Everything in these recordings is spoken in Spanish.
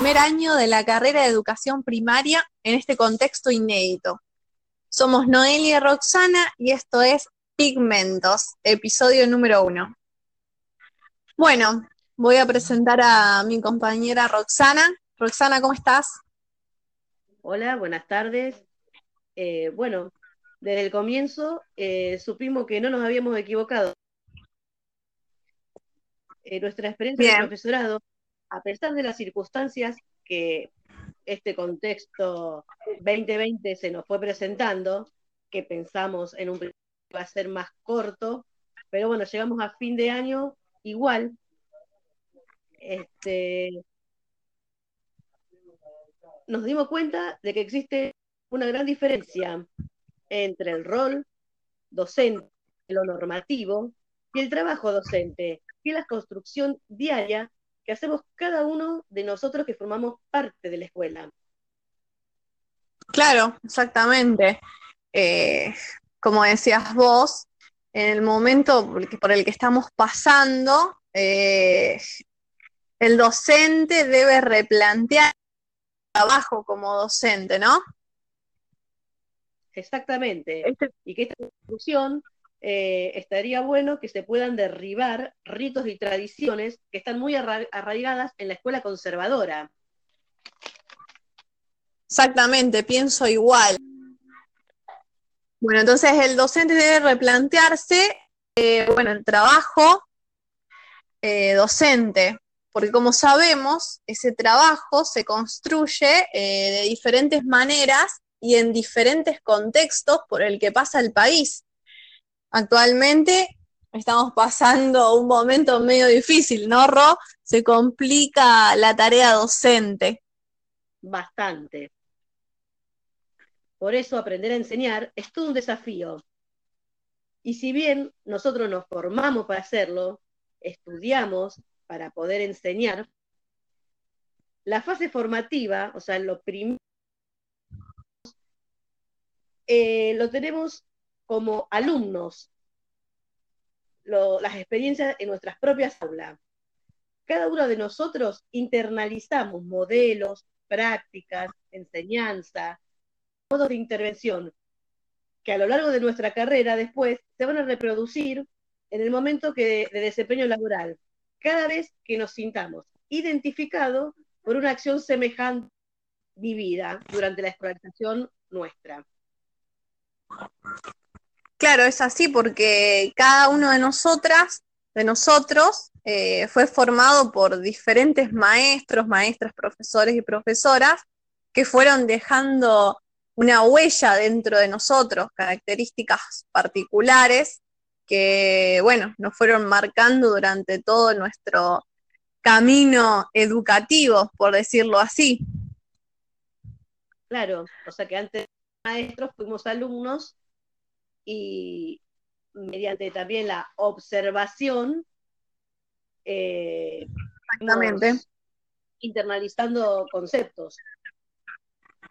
primer año de la carrera de educación primaria en este contexto inédito. Somos Noelia y Roxana y esto es Pigmentos, episodio número uno. Bueno, voy a presentar a mi compañera Roxana. Roxana, ¿cómo estás? Hola, buenas tardes. Eh, bueno, desde el comienzo eh, supimos que no nos habíamos equivocado. Eh, nuestra experiencia de profesorado a pesar de las circunstancias que este contexto 2020 se nos fue presentando, que pensamos en un principio va a ser más corto, pero bueno, llegamos a fin de año igual. Este, nos dimos cuenta de que existe una gran diferencia entre el rol docente, lo normativo, y el trabajo docente, que es la construcción diaria que hacemos cada uno de nosotros que formamos parte de la escuela. Claro, exactamente. Eh, como decías vos, en el momento por el que estamos pasando, eh, el docente debe replantear el trabajo como docente, ¿no? Exactamente. Este y que esta discusión eh, estaría bueno que se puedan derribar ritos y tradiciones que están muy arraigadas en la escuela conservadora. Exactamente, pienso igual. Bueno, entonces el docente debe replantearse, eh, bueno, el trabajo eh, docente, porque como sabemos, ese trabajo se construye de diferentes maneras y en diferentes contextos por el que pasa el país actualmente estamos pasando un momento medio difícil, ¿no, Ro? Se complica la tarea docente. Bastante. Por eso aprender a enseñar es todo un desafío. Y si bien nosotros nos formamos para hacerlo, estudiamos para poder enseñar, la fase formativa, o sea, lo primero, eh, lo tenemos como alumnos las experiencias en nuestras propias aulas. Cada uno de nosotros internalizamos modelos, prácticas, enseñanza, modos de intervención que a lo largo de nuestra carrera después se van a reproducir en el momento de desempeño laboral, cada vez que nos sintamos identificados por una acción semejante vivida durante la escolarización nuestra. Claro, es así porque cada uno de nosotras, de nosotros, eh, fue formado por diferentes maestros, maestras, profesores y profesoras que fueron dejando una huella dentro de nosotros, características particulares que, bueno, nos fueron marcando durante todo nuestro camino educativo, por decirlo así. Claro, o sea que antes de maestros fuimos alumnos y mediante también la observación, eh, Exactamente. internalizando conceptos.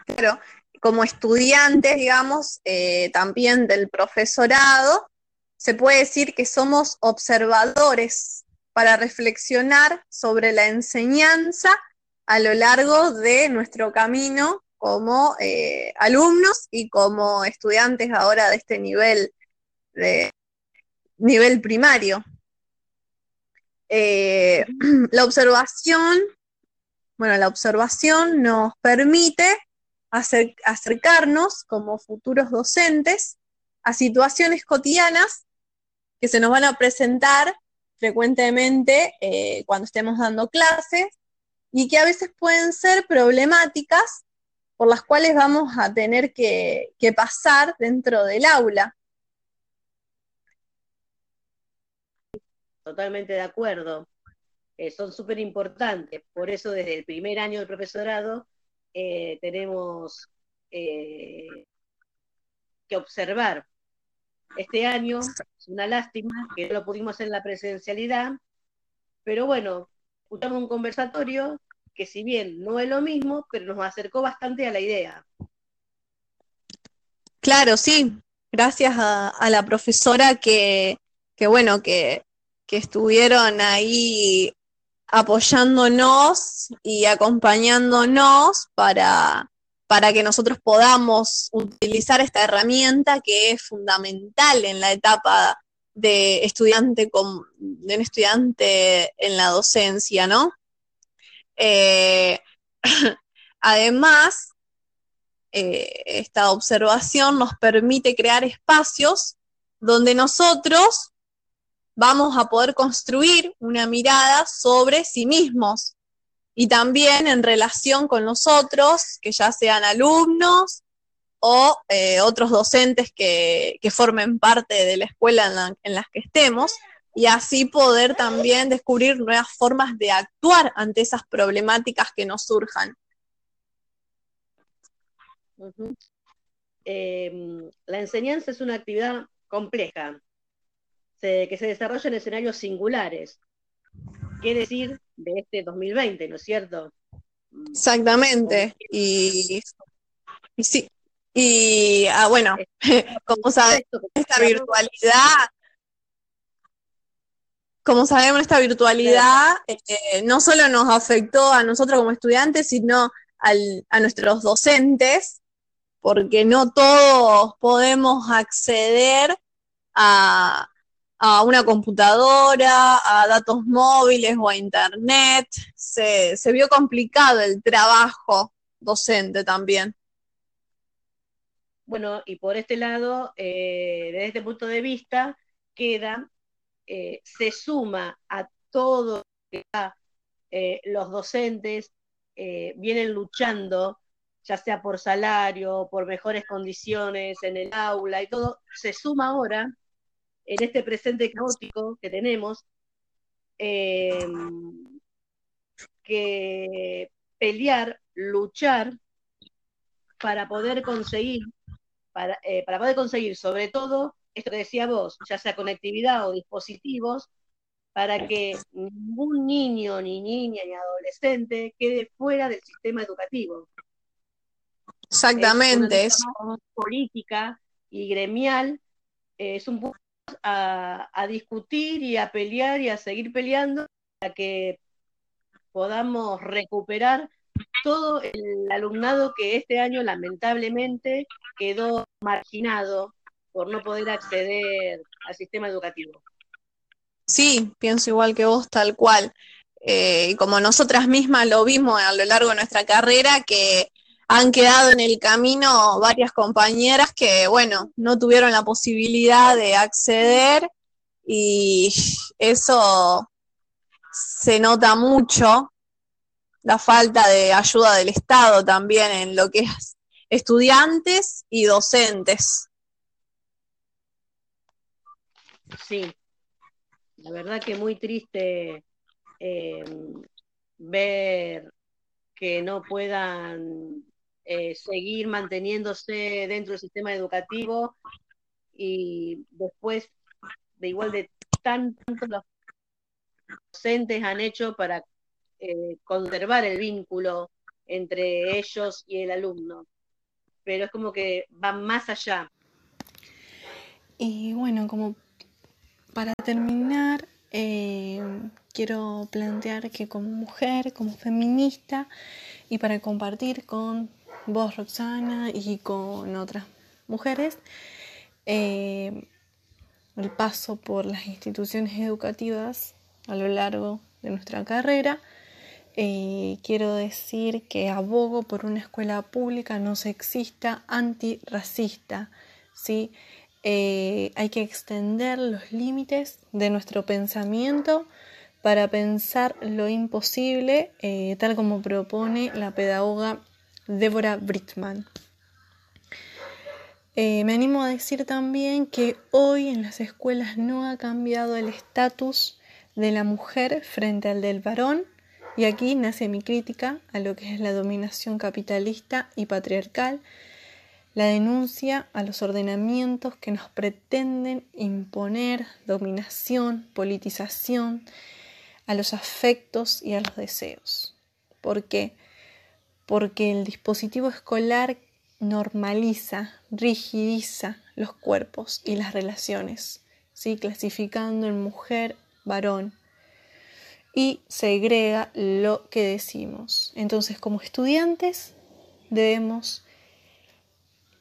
Claro, como estudiantes, digamos, eh, también del profesorado, se puede decir que somos observadores para reflexionar sobre la enseñanza a lo largo de nuestro camino como eh, alumnos y como estudiantes ahora de este nivel, de nivel primario. Eh, la observación, bueno, la observación nos permite acercarnos como futuros docentes a situaciones cotidianas que se nos van a presentar frecuentemente eh, cuando estemos dando clases y que a veces pueden ser problemáticas por las cuales vamos a tener que, pasar dentro del aula. Totalmente de acuerdo. Eh, son súper importantes. Por eso desde el primer año del profesorado eh, tenemos eh, que observar. Este año es una lástima que no lo pudimos hacer en la presencialidad, pero bueno, escuchamos un conversatorio que si bien no es lo mismo, pero nos acercó bastante a la idea. Claro, sí, gracias a, la profesora que, bueno, que, estuvieron ahí apoyándonos y acompañándonos para, para que nosotros podamos utilizar esta herramienta que es fundamental en la etapa de estudiante con, de un estudiante en la docencia, ¿no? Eh, además, eh, esta observación nos permite crear espacios donde nosotros vamos a poder construir una mirada sobre sí mismos y también en relación con los otros, que ya sean alumnos o eh, otros docentes que, formen parte de la escuela en, en las que estemos, y así poder también descubrir nuevas formas de actuar ante esas problemáticas que nos surjan. Em, la enseñanza es una actividad compleja, que se desarrolla en escenarios singulares. ¿Qué decir de este 2020, no es cierto? Exactamente. Y, sí. Y ah, bueno, como sabes, esta virtualidad, como sabemos, esta virtualidad eh, no solo nos afectó a nosotros como estudiantes, sino a nuestros docentes, porque no todos podemos acceder a, una computadora, a datos móviles o a internet. Se, vio complicado el trabajo docente también. Bueno, y por este lado, eh, desde este punto de vista, queda, eh, se suma a todo que eh, los docentes vienen luchando ya sea por salario, por mejores condiciones en el aula y todo, se suma ahora en este presente caótico que tenemos, em, que pelear, luchar para poder conseguir, para, eh, para poder conseguir sobre todo esto que decía vos, ya sea conectividad o dispositivos, para que ningún niño, ni niña, ni adolescente quede fuera del sistema educativo. Exactamente. Es política y gremial, eh, es un punto a, a, discutir y a pelear y a seguir peleando para que podamos recuperar todo el alumnado que este año lamentablemente quedó marginado por no poder acceder al sistema educativo. Sí, pienso igual que vos, tal cual. Eh, como nosotras mismas lo vimos a lo largo de nuestra carrera, que han quedado en el camino varias compañeras que, bueno, no tuvieron la posibilidad de acceder y eso se nota mucho, la falta de ayuda del Estado también en lo que es estudiantes y docentes. Sí, la verdad que muy triste eh, ver que no puedan eh, seguir manteniéndose dentro del sistema educativo y después de igual de tanto los docentes han hecho para eh, conservar el vínculo entre ellos y el alumno. Pero es como que van más allá. Y bueno, como para terminar, eh, quiero plantear que como mujer, como feminista, y para compartir con vos, Roxana, y con otras mujeres, eh, el paso por las instituciones educativas a lo largo de nuestra carrera. Eh, quiero decir que abogo por una escuela pública no sexista, antirracista. ¿sí? Eh, hay que extender los límites de nuestro pensamiento para pensar lo imposible, tal como propone la pedagoga Débora Brittman. Eh, me animo a decir también que hoy en las escuelas no ha cambiado el estatus de la mujer frente al del varón y aquí nace mi crítica a lo que es la dominación capitalista y patriarcal, la denuncia a los ordenamientos que nos pretenden imponer dominación, politización, a los afectos y a los deseos. ¿Por qué? porque el dispositivo escolar normaliza, rigidiza los cuerpos y las relaciones, ¿sí? clasificando en mujer, varón. y segrega lo que decimos. Entonces, como estudiantes, debemos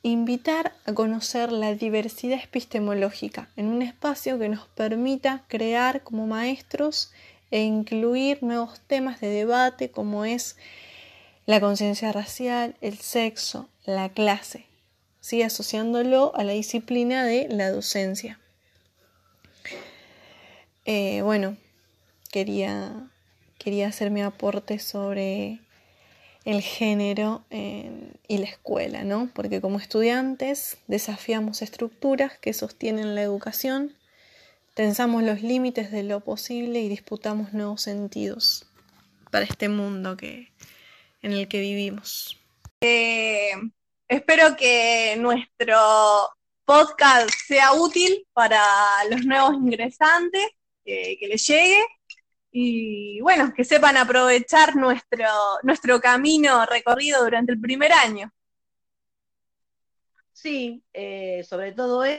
invitar a conocer la diversidad epistemológica en un espacio que nos permita crear como maestros e incluir nuevos temas de debate como es la conciencia racial, el sexo, la clase, ¿sí? asociándolo a la disciplina de la docencia. Eh, bueno, quería, quería hacer mi aporte sobre el género y la escuela, ¿no? Porque como estudiantes desafiamos estructuras que sostienen la educación, tensamos los límites de lo posible y disputamos nuevos sentidos para este mundo que, en el que vivimos. Eh, espero que nuestro podcast sea útil para los nuevos ingresantes, que les llegue y bueno, que sepan aprovechar nuestro, nuestro camino recorrido durante el primer año. Sí, eh, sobre todo eso,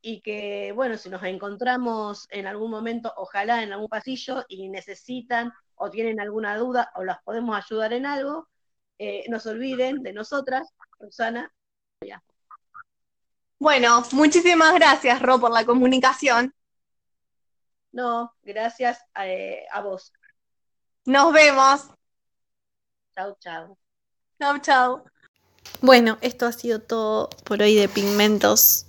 y que bueno, si nos encontramos en algún momento, ojalá en algún pasillo y necesitan o tienen alguna duda o las podemos ayudar en algo, eh, no se olviden de nosotras, Rosana. Bueno, muchísimas gracias, Ro, por la comunicación. No, gracias eh, a, vos. Nos vemos. Chau, chau. Chau, chau. Bueno, esto ha sido todo por hoy de Pigmentos